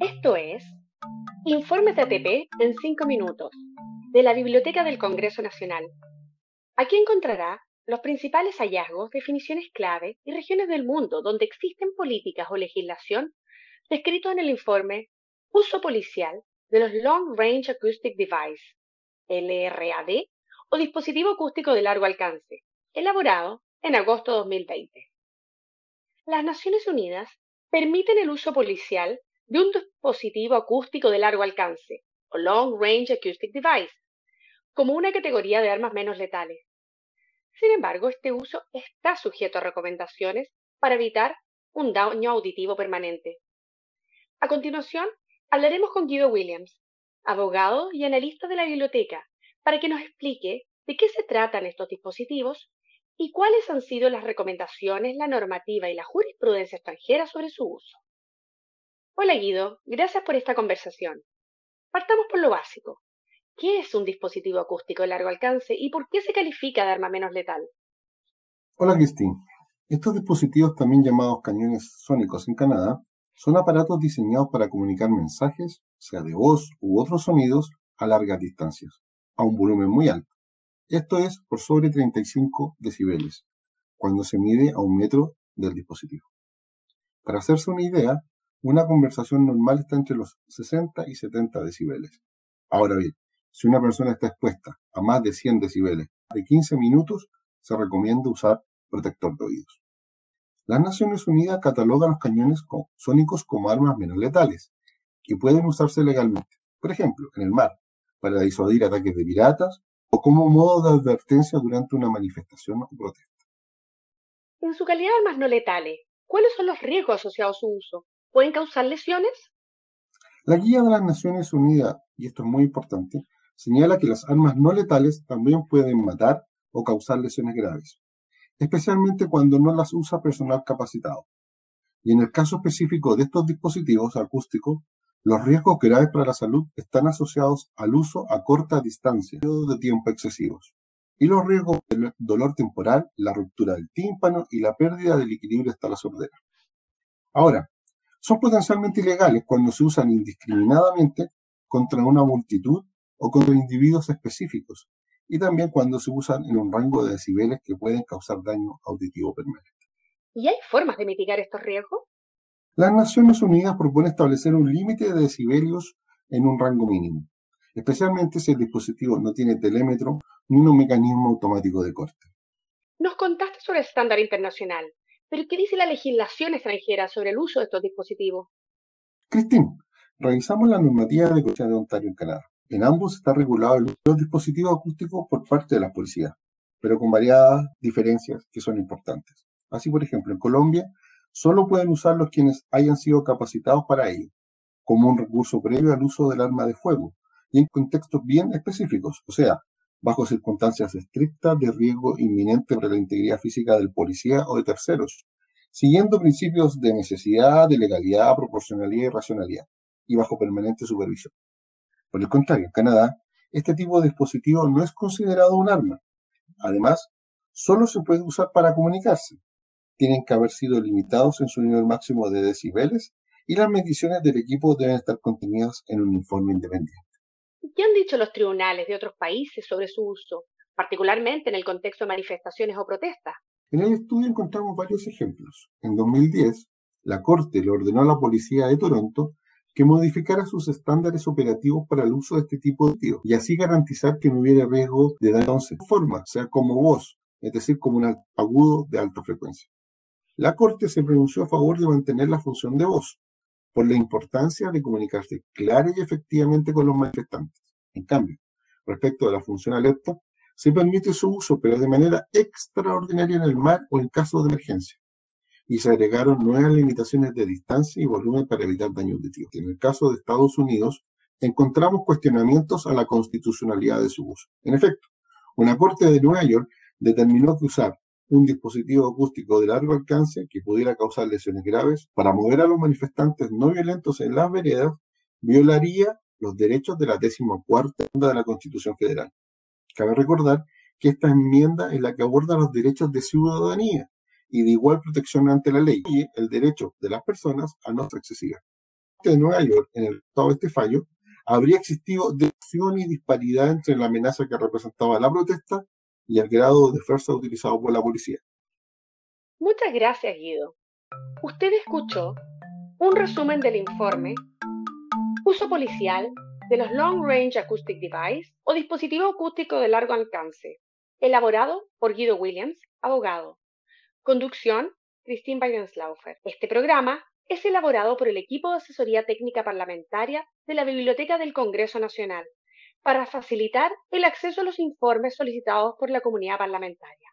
Esto es Informes de ATP en 5 minutos de la Biblioteca del Congreso Nacional. Aquí encontrará los principales hallazgos, definiciones clave y regiones del mundo donde existen políticas o legislación descritos en el informe Uso policial de los Long Range Acoustic Device, LRAD, o dispositivo acústico de largo alcance, elaborado en agosto de 2020. Las Naciones Unidas permiten el uso policial de un dispositivo acústico de largo alcance, o Long Range Acoustic Device, como una categoría de armas menos letales. Sin embargo, este uso está sujeto a recomendaciones para evitar un daño auditivo permanente. A continuación, hablaremos con Guido Williams, abogado y analista de la biblioteca, para que nos explique de qué se tratan estos dispositivos y cuáles han sido las recomendaciones, la normativa y la jurisprudencia extranjera sobre su uso. Hola Guido, gracias por esta conversación. Partamos por lo básico. ¿Qué es un dispositivo acústico de largo alcance y por qué se califica de arma menos letal? Hola Christine. Estos dispositivos, también llamados cañones sónicos en Canadá, son aparatos diseñados para comunicar mensajes, sea de voz u otros sonidos, a largas distancias, a un volumen muy alto. Esto es por sobre 35 decibeles, cuando se mide a un metro del dispositivo. Para hacerse una idea, una conversación normal está entre los 60 y 70 decibeles. Ahora bien, si una persona está expuesta a más de 100 decibeles de 15 minutos, se recomienda usar protector de oídos. Las Naciones Unidas catalogan los cañones sónicos como armas menos letales y pueden usarse legalmente, por ejemplo, en el mar, para disuadir ataques de piratas o como modo de advertencia durante una manifestación o protesta. En su calidad de armas no letales, ¿cuáles son los riesgos asociados a su uso? ¿Pueden causar lesiones? La guía de las Naciones Unidas, y esto es muy importante, señala que las armas no letales también pueden matar o causar lesiones graves, especialmente cuando no las usa personal capacitado. Y en el caso específico de estos dispositivos acústicos, los riesgos graves para la salud están asociados al uso a corta distancia, periodos de tiempo excesivos, y los riesgos del dolor temporal, la ruptura del tímpano y la pérdida del equilibrio hasta la sordera. Ahora, son potencialmente ilegales cuando se usan indiscriminadamente contra una multitud o contra individuos específicos, y también cuando se usan en un rango de decibeles que pueden causar daño auditivo permanente. ¿Y hay formas de mitigar estos riesgos? Las Naciones Unidas proponen establecer un límite de decibelios en un rango mínimo, especialmente si el dispositivo no tiene telémetro ni un mecanismo automático de corte. Nos contaste sobre el estándar internacional, pero ¿qué dice la legislación extranjera sobre el uso de estos dispositivos? Cristín, revisamos la normativa de Comunidad de Ontario en Canadá. En ambos está regulado el uso de los dispositivos acústicos por parte de la policía, pero con variadas diferencias que son importantes. Así, por ejemplo, en Colombia solo pueden usarlos quienes hayan sido capacitados para ello, como un recurso previo al uso del arma de fuego, y en contextos bien específicos, o sea, bajo circunstancias estrictas de riesgo inminente para la integridad física del policía o de terceros, siguiendo principios de necesidad, de legalidad, proporcionalidad y racionalidad, y bajo permanente supervisión. Por el contrario, en Canadá, este tipo de dispositivo no es considerado un arma. Además, solo se puede usar para comunicarse. Tienen que haber sido limitados en su nivel máximo de decibeles y las mediciones del equipo deben estar contenidas en un informe independiente. ¿Qué han dicho los tribunales de otros países sobre su uso, particularmente en el contexto de manifestaciones o protestas? En el estudio encontramos varios ejemplos. En 2010, la Corte le ordenó a la Policía de Toronto que modificara sus estándares operativos para el uso de este tipo de tío y así garantizar que no hubiera riesgo de daño en forma, sea como voz, es decir, como un agudo de alta frecuencia. La Corte se pronunció a favor de mantener la función de voz, por la importancia de comunicarse clara y efectivamente con los manifestantes. En cambio, respecto a la función alerta, se permite su uso, pero de manera extraordinaria en el mar o en caso de emergencia. Y se agregaron nuevas limitaciones de distancia y volumen para evitar daños de tiro. En el caso de Estados Unidos, encontramos cuestionamientos a la constitucionalidad de su uso. En efecto, una corte de Nueva York determinó que usar un dispositivo acústico de largo alcance que pudiera causar lesiones graves para mover a los manifestantes no violentos en las veredas violaría los derechos de la décima cuarta de la Constitución Federal. Cabe recordar que esta enmienda es la que aborda los derechos de ciudadanía y de igual protección ante la ley y el derecho de las personas a no ser excesiva. de Nueva York, en el estado de este fallo, habría existido división y disparidad entre la amenaza que representaba la protesta y el grado de fuerza utilizado por la policía. Muchas gracias, Guido. Usted escuchó un resumen del informe Uso policial de los Long Range Acoustic Device o dispositivo acústico de largo alcance, elaborado por Guido Williams, abogado. Conducción, Christine Weidenslaufer. Este programa es elaborado por el equipo de asesoría técnica parlamentaria de la Biblioteca del Congreso Nacional para facilitar el acceso a los informes solicitados por la comunidad parlamentaria.